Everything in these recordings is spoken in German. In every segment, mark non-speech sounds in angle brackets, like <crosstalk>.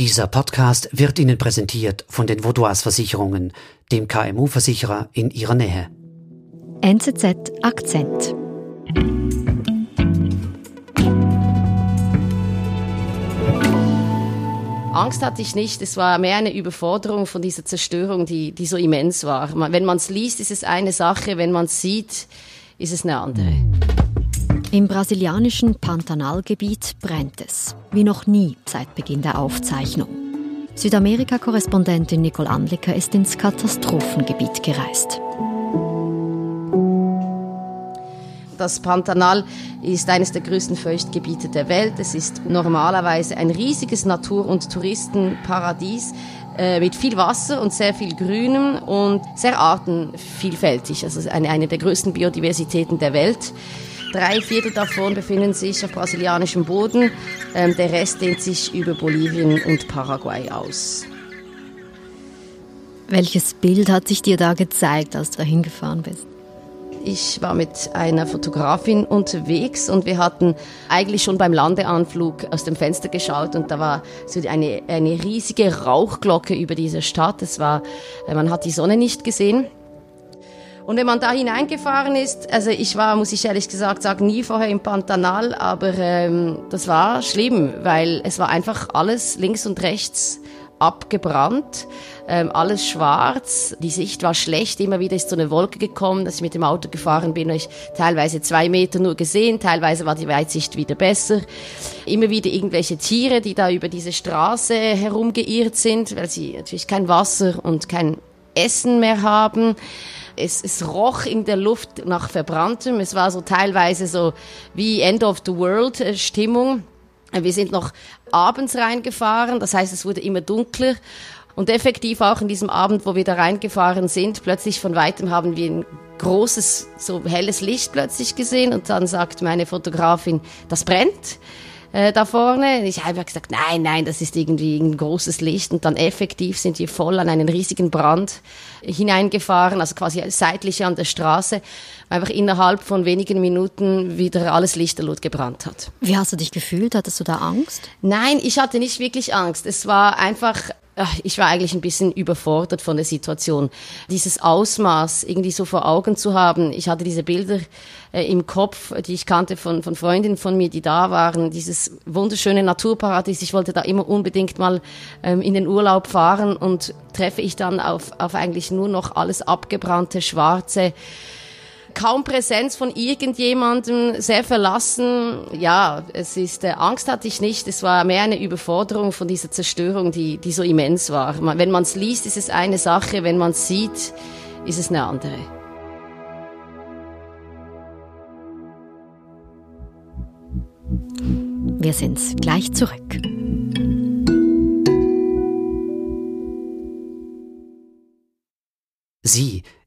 Dieser Podcast wird Ihnen präsentiert von den Vaudois Versicherungen, dem KMU-Versicherer in Ihrer Nähe. NZZ Akzent. Angst hatte ich nicht, es war mehr eine Überforderung von dieser Zerstörung, die, die so immens war. Wenn man es liest, ist es eine Sache, wenn man es sieht, ist es eine andere. Im brasilianischen Pantanalgebiet brennt es, wie noch nie seit Beginn der Aufzeichnung. Südamerika-Korrespondentin Nicole Anlicker ist ins Katastrophengebiet gereist. Das Pantanal ist eines der größten Feuchtgebiete der Welt. Es ist normalerweise ein riesiges Natur- und Touristenparadies äh, mit viel Wasser und sehr viel Grünem und sehr artenvielfältig. Also eine, eine der größten Biodiversitäten der Welt. Drei Viertel davon befinden sich auf brasilianischem Boden. Ähm, der Rest dehnt sich über Bolivien und Paraguay aus. Welches Bild hat sich dir da gezeigt, als du dahin gefahren bist? Ich war mit einer Fotografin unterwegs und wir hatten eigentlich schon beim Landeanflug aus dem Fenster geschaut und da war so eine, eine riesige Rauchglocke über dieser Stadt. Es war, man hat die Sonne nicht gesehen. Und wenn man da hineingefahren ist, also ich war, muss ich ehrlich gesagt sagen, nie vorher im Pantanal, aber ähm, das war schlimm, weil es war einfach alles links und rechts abgebrannt, ähm, alles schwarz, die Sicht war schlecht, immer wieder ist so eine Wolke gekommen, dass ich mit dem Auto gefahren bin, ich teilweise zwei Meter nur gesehen, teilweise war die Weitsicht wieder besser. Immer wieder irgendwelche Tiere, die da über diese Straße herumgeirrt sind, weil sie natürlich kein Wasser und kein Essen mehr haben. Es, es roch in der Luft nach Verbranntem. Es war so teilweise so wie End of the World äh, Stimmung. Wir sind noch abends reingefahren, das heißt, es wurde immer dunkler. Und effektiv auch in diesem Abend, wo wir da reingefahren sind, plötzlich von weitem haben wir ein großes, so helles Licht plötzlich gesehen und dann sagt meine Fotografin, das brennt äh, da vorne. Ich habe gesagt, nein, nein, das ist irgendwie ein großes Licht. Und dann effektiv sind wir voll an einen riesigen Brand hineingefahren, also quasi seitlich an der Straße, einfach innerhalb von wenigen Minuten wieder alles lichterloh gebrannt hat. Wie hast du dich gefühlt? Hattest du da Angst? Nein, ich hatte nicht wirklich Angst. Es war einfach ich war eigentlich ein bisschen überfordert von der Situation. Dieses Ausmaß irgendwie so vor Augen zu haben. Ich hatte diese Bilder äh, im Kopf, die ich kannte von, von Freundinnen von mir, die da waren. Dieses wunderschöne Naturparadies. Ich wollte da immer unbedingt mal ähm, in den Urlaub fahren und treffe ich dann auf, auf eigentlich nur noch alles abgebrannte, schwarze, kaum Präsenz von irgendjemandem, sehr verlassen. Ja, es ist, äh, Angst hatte ich nicht. Es war mehr eine Überforderung von dieser Zerstörung, die, die so immens war. Wenn man es liest, ist es eine Sache. Wenn man es sieht, ist es eine andere. Wir sind gleich zurück. Sie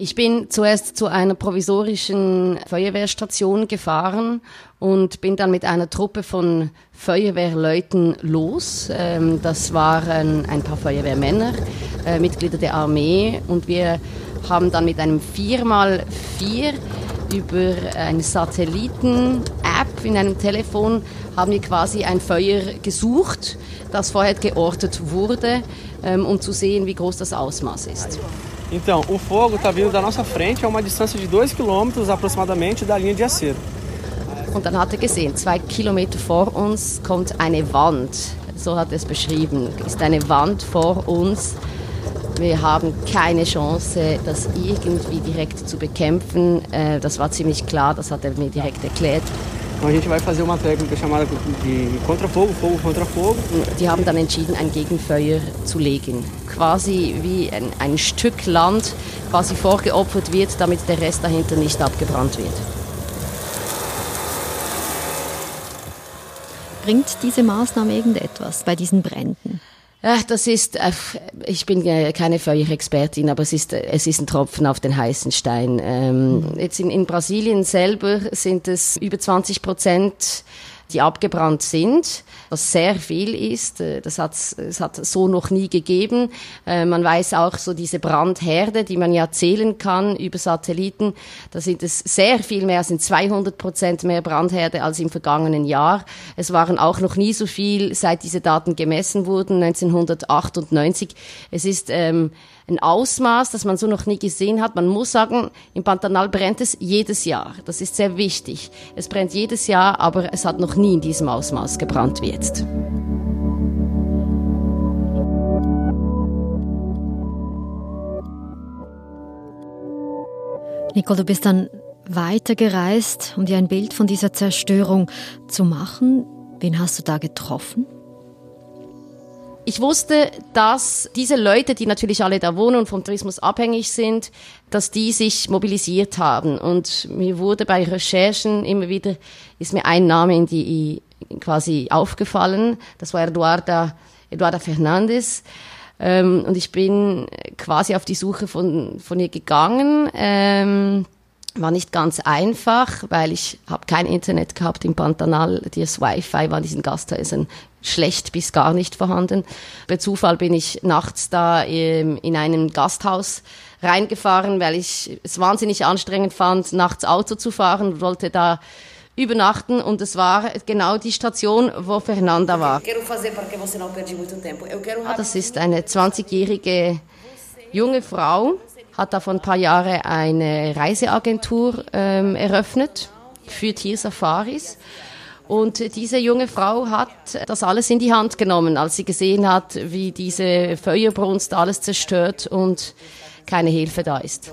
Ich bin zuerst zu einer provisorischen Feuerwehrstation gefahren und bin dann mit einer Truppe von Feuerwehrleuten los. Ähm, das waren ein paar Feuerwehrmänner, äh, Mitglieder der Armee und wir haben dann mit einem 4x4 über eine Satelliten-App in einem Telefon haben wir quasi ein Feuer gesucht, das vorher geortet wurde, ähm, um zu sehen, wie groß das Ausmaß ist. Então, o fogo está vindo da nossa frente a uma distância de 2 km aproximadamente da linha de acero. Und dann hat er gesehen, zwei Kilometer vor uns kommt eine Wand. So hat er es beschrieben. Ist eine Wand vor uns. Wir haben keine Chance, das irgendwie direkt zu bekämpfen. Äh, das war ziemlich klar, das hat er mir direkt erklärt. Então a gente vai fazer uma técnica chamada de Kontrafogo, Fogo contra Fogo. Die haben dann entschieden, ein Gegenfeuer zu legen. Quasi wie ein, ein Stück Land quasi vorgeopfert wird, damit der Rest dahinter nicht abgebrannt wird. Bringt diese Maßnahme irgendetwas bei diesen Bränden? Ach, das ist, äh, ich bin keine Feuerexpertin, aber es ist, es ist ein Tropfen auf den heißen Stein. Ähm, jetzt in, in Brasilien selber sind es über 20 Prozent die abgebrannt sind, was sehr viel ist. Äh, das hat es hat so noch nie gegeben. Äh, man weiß auch so diese Brandherde, die man ja zählen kann über Satelliten. Da sind es sehr viel mehr, sind 200 Prozent mehr Brandherde als im vergangenen Jahr. Es waren auch noch nie so viel, seit diese Daten gemessen wurden, 1998. Es ist ähm, ein Ausmaß, das man so noch nie gesehen hat. Man muss sagen, im Pantanal brennt es jedes Jahr. Das ist sehr wichtig. Es brennt jedes Jahr, aber es hat noch nie in diesem Ausmaß gebrannt wie jetzt. Nicole, du bist dann weitergereist, um dir ein Bild von dieser Zerstörung zu machen. Wen hast du da getroffen? Ich wusste, dass diese Leute, die natürlich alle da wohnen und vom Tourismus abhängig sind, dass die sich mobilisiert haben. Und mir wurde bei Recherchen immer wieder, ist mir ein Name in die quasi aufgefallen. Das war Eduarda, Eduarda Fernandes. Ähm, und ich bin quasi auf die Suche von, von ihr gegangen. Ähm, war nicht ganz einfach, weil ich habe kein Internet gehabt im Pantanal. Das Wi-Fi war in diesen Gasthäusern schlecht bis gar nicht vorhanden. Bei Zufall bin ich nachts da in einem Gasthaus reingefahren, weil ich es wahnsinnig anstrengend fand, nachts Auto zu fahren, wollte da übernachten und es war genau die Station, wo Fernanda war. Ah, das ist eine 20-jährige junge Frau, hat da vor ein paar Jahren eine Reiseagentur ähm, eröffnet für Tiersafaris. Und diese junge Frau hat das alles in die Hand genommen, als sie gesehen hat, wie diese Feuerbrunst alles zerstört und keine Hilfe da ist.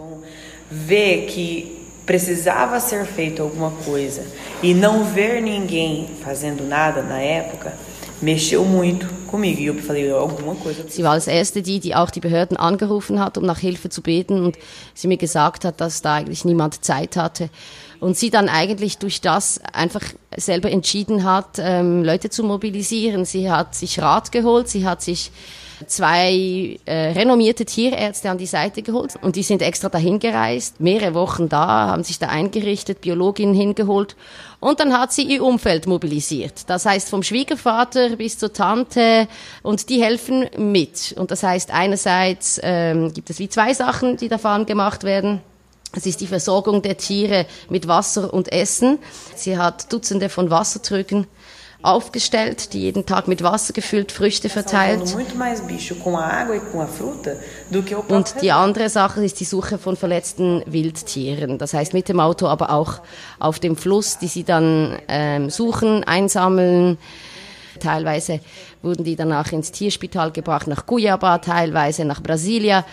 Ver que precisava ser feito alguma coisa e não ver ninguém fazendo nada na época mexeu muito comigo. E eu falei, alguma coisa. Sie war als erste die, die auch die Behörden angerufen hat, um nach Hilfe zu beten und sie mir gesagt hat, dass da eigentlich niemand Zeit hatte. Und sie dann eigentlich durch das einfach selber entschieden hat, ähm, Leute zu mobilisieren. Sie hat sich Rat geholt, sie hat sich zwei äh, renommierte Tierärzte an die Seite geholt und die sind extra dahin gereist, mehrere Wochen da, haben sich da eingerichtet, Biologinnen hingeholt und dann hat sie ihr Umfeld mobilisiert. Das heißt vom Schwiegervater bis zur Tante und die helfen mit. Und das heißt einerseits ähm, gibt es wie zwei Sachen, die davon gemacht werden. Es ist die Versorgung der Tiere mit Wasser und Essen. Sie hat Dutzende von Wassertrügen aufgestellt, die jeden Tag mit Wasser gefüllt Früchte verteilt. Und die andere Sache ist die Suche von verletzten Wildtieren. Das heißt mit dem Auto, aber auch auf dem Fluss, die sie dann ähm, suchen, einsammeln. Teilweise wurden die danach ins Tierspital gebracht, nach Cuiabá, teilweise nach Brasilia,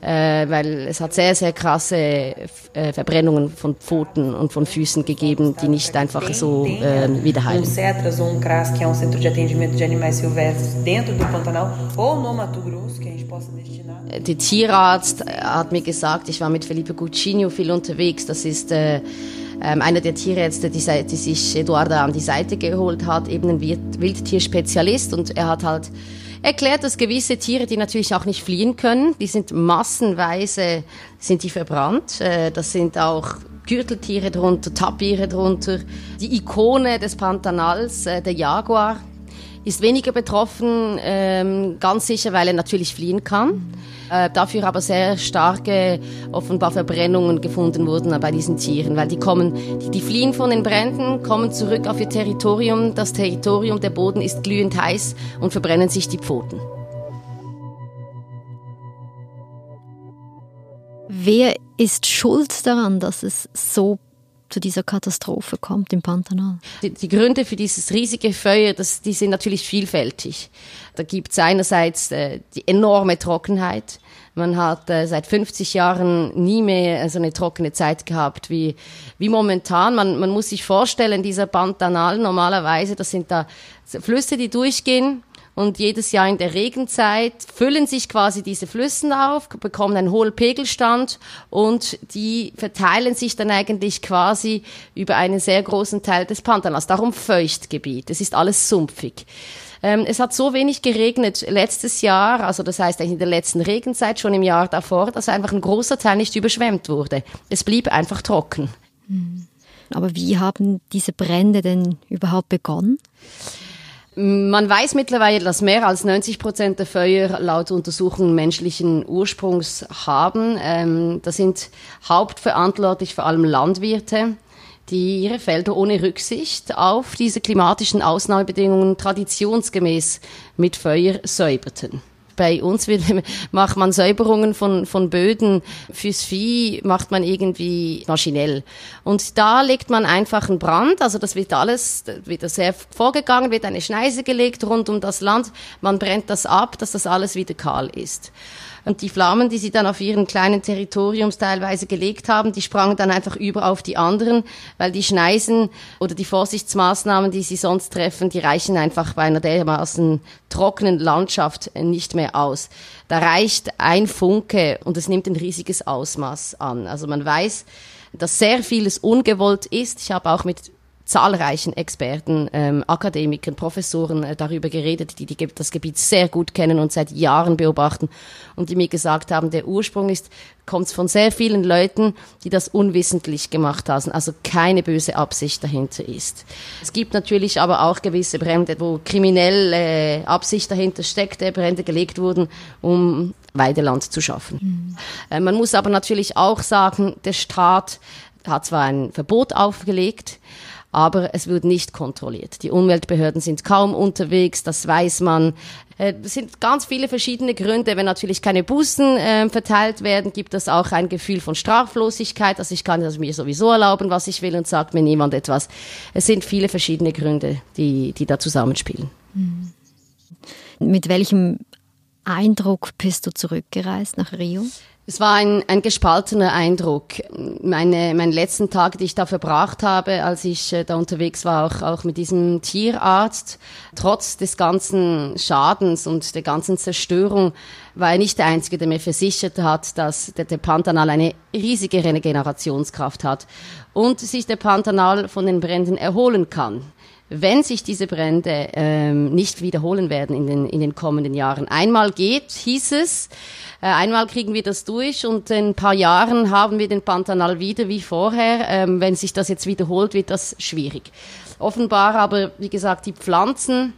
äh, weil es hat sehr, sehr krasse äh, Verbrennungen von Pfoten und von Füßen gegeben, die nicht einfach so äh, wieder heilen. Der Tierarzt hat mir gesagt, ich war mit Felipe Guccino viel unterwegs, das ist äh, ähm, einer der Tierärzte, die, die sich Eduarda an die Seite geholt hat, eben ein Wildtierspezialist und er hat halt erklärt, dass gewisse Tiere, die natürlich auch nicht fliehen können, die sind massenweise, sind die verbrannt. Äh, das sind auch Gürteltiere drunter, Tapire drunter. Die Ikone des Pantanals, äh, der Jaguar, ist weniger betroffen, ähm, ganz sicher, weil er natürlich fliehen kann. Äh, dafür aber sehr starke, offenbar Verbrennungen gefunden wurden bei diesen Tieren, weil die kommen, die, die fliehen von den Bränden, kommen zurück auf ihr Territorium. Das Territorium, der Boden ist glühend heiß und verbrennen sich die Pfoten. Wer ist schuld daran, dass es so zu dieser Katastrophe kommt im Pantanal? Die, die Gründe für dieses riesige Feuer, das, die sind natürlich vielfältig. Da gibt es einerseits äh, die enorme Trockenheit. Man hat äh, seit 50 Jahren nie mehr so eine trockene Zeit gehabt wie, wie momentan. Man, man muss sich vorstellen, dieser Pantanal normalerweise, das sind da Flüsse, die durchgehen und jedes Jahr in der Regenzeit füllen sich quasi diese Flüssen auf, bekommen einen hohen Pegelstand und die verteilen sich dann eigentlich quasi über einen sehr großen Teil des Pantanals. Darum Feuchtgebiet. Es ist alles sumpfig. Ähm, es hat so wenig geregnet letztes Jahr, also das heißt in der letzten Regenzeit, schon im Jahr davor, dass einfach ein großer Teil nicht überschwemmt wurde. Es blieb einfach trocken. Hm. Aber wie haben diese Brände denn überhaupt begonnen? Man weiß mittlerweile, dass mehr als 90 Prozent der Feuer laut Untersuchungen menschlichen Ursprungs haben. Ähm, das sind hauptverantwortlich vor allem Landwirte, die ihre Felder ohne Rücksicht auf diese klimatischen Ausnahmebedingungen traditionsgemäß mit Feuer säuberten bei uns wird, <laughs> macht man Säuberungen von, von Böden. Fürs Vieh macht man irgendwie maschinell. Und da legt man einfach einen Brand, also das wird alles, wird das sehr vorgegangen, wird eine Schneise gelegt rund um das Land. Man brennt das ab, dass das alles wieder kahl ist. Und die Flammen, die sie dann auf ihren kleinen Territoriums teilweise gelegt haben, die sprangen dann einfach über auf die anderen, weil die Schneisen oder die Vorsichtsmaßnahmen, die sie sonst treffen, die reichen einfach bei einer dermaßen trockenen Landschaft nicht mehr aus. Da reicht ein Funke und es nimmt ein riesiges Ausmaß an. Also man weiß, dass sehr vieles ungewollt ist. Ich habe auch mit zahlreichen Experten, ähm, Akademikern, Professoren äh, darüber geredet, die, die das Gebiet sehr gut kennen und seit Jahren beobachten und die mir gesagt haben, der Ursprung ist, kommt von sehr vielen Leuten, die das unwissentlich gemacht haben, also keine böse Absicht dahinter ist. Es gibt natürlich aber auch gewisse Brände, wo kriminelle äh, Absicht dahinter steckt, der Brände gelegt wurden, um Weideland zu schaffen. Mhm. Äh, man muss aber natürlich auch sagen, der Staat hat zwar ein Verbot aufgelegt, aber es wird nicht kontrolliert. Die Umweltbehörden sind kaum unterwegs, das weiß man. Äh, es sind ganz viele verschiedene Gründe. Wenn natürlich keine Bußen äh, verteilt werden, gibt es auch ein Gefühl von Straflosigkeit. Also ich kann das mir sowieso erlauben, was ich will und sagt mir niemand etwas. Es sind viele verschiedene Gründe, die, die da zusammenspielen. Mhm. Mit welchem Eindruck bist du zurückgereist nach Rio? Es war ein, ein gespaltener Eindruck. Meine, meine letzten Tage, die ich da verbracht habe, als ich äh, da unterwegs war, auch, auch mit diesem Tierarzt, trotz des ganzen Schadens und der ganzen Zerstörung, war er nicht der Einzige, der mir versichert hat, dass der, der Pantanal eine riesige Regenerationskraft hat und sich der Pantanal von den Bränden erholen kann wenn sich diese Brände ähm, nicht wiederholen werden in den, in den kommenden Jahren. Einmal geht, hieß es, äh, einmal kriegen wir das durch und in ein paar Jahren haben wir den Pantanal wieder wie vorher. Ähm, wenn sich das jetzt wiederholt, wird das schwierig. Offenbar aber, wie gesagt, die Pflanzen,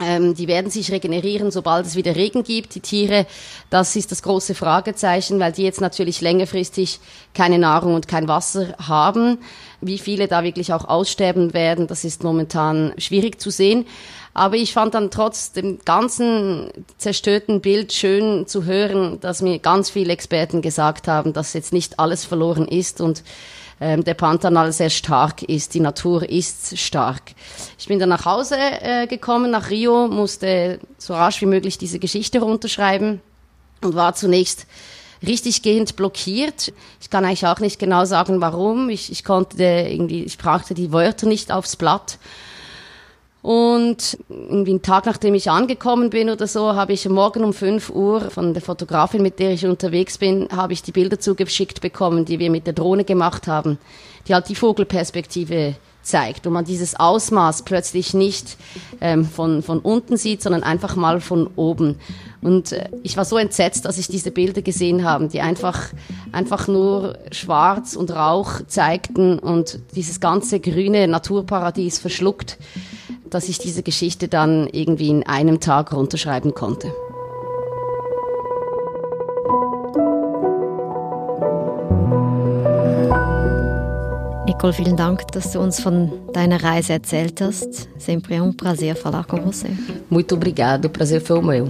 ähm, die werden sich regenerieren, sobald es wieder Regen gibt. Die Tiere, das ist das große Fragezeichen, weil die jetzt natürlich längerfristig keine Nahrung und kein Wasser haben. Wie viele da wirklich auch aussterben werden, das ist momentan schwierig zu sehen. Aber ich fand dann trotz dem ganzen zerstörten Bild schön zu hören, dass mir ganz viele Experten gesagt haben, dass jetzt nicht alles verloren ist und ähm, der Pantanal sehr stark ist, die Natur ist stark. Ich bin dann nach Hause äh, gekommen, nach Rio, musste so rasch wie möglich diese Geschichte runterschreiben und war zunächst richtig gehend blockiert. Ich kann eigentlich auch nicht genau sagen, warum. Ich, ich konnte irgendwie, ich brachte die Wörter nicht aufs Blatt. Und irgendwie einen Tag, nachdem ich angekommen bin oder so, habe ich morgen um 5 Uhr von der Fotografin, mit der ich unterwegs bin, habe ich die Bilder zugeschickt bekommen, die wir mit der Drohne gemacht haben, die halt die Vogelperspektive zeigt, wo man dieses Ausmaß plötzlich nicht ähm, von, von unten sieht, sondern einfach mal von oben. Und äh, ich war so entsetzt, dass ich diese Bilder gesehen habe, die einfach, einfach nur Schwarz und Rauch zeigten und dieses ganze grüne Naturparadies verschluckt dass ich diese Geschichte dann irgendwie in einem Tag runterschreiben konnte. Nicole, vielen Dank, dass du uns von deiner Reise erzählt hast. Sempre é um prazer falar com você. Muito obrigado, o prazer foi o meu.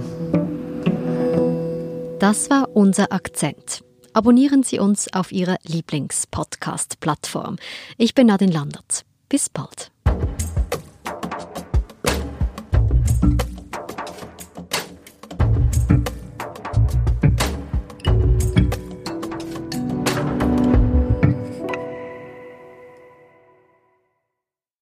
Das war unser Akzent. Abonnieren Sie uns auf Ihrer Lieblingspodcast-Plattform. Ich bin Nadine Landert. Bis bald.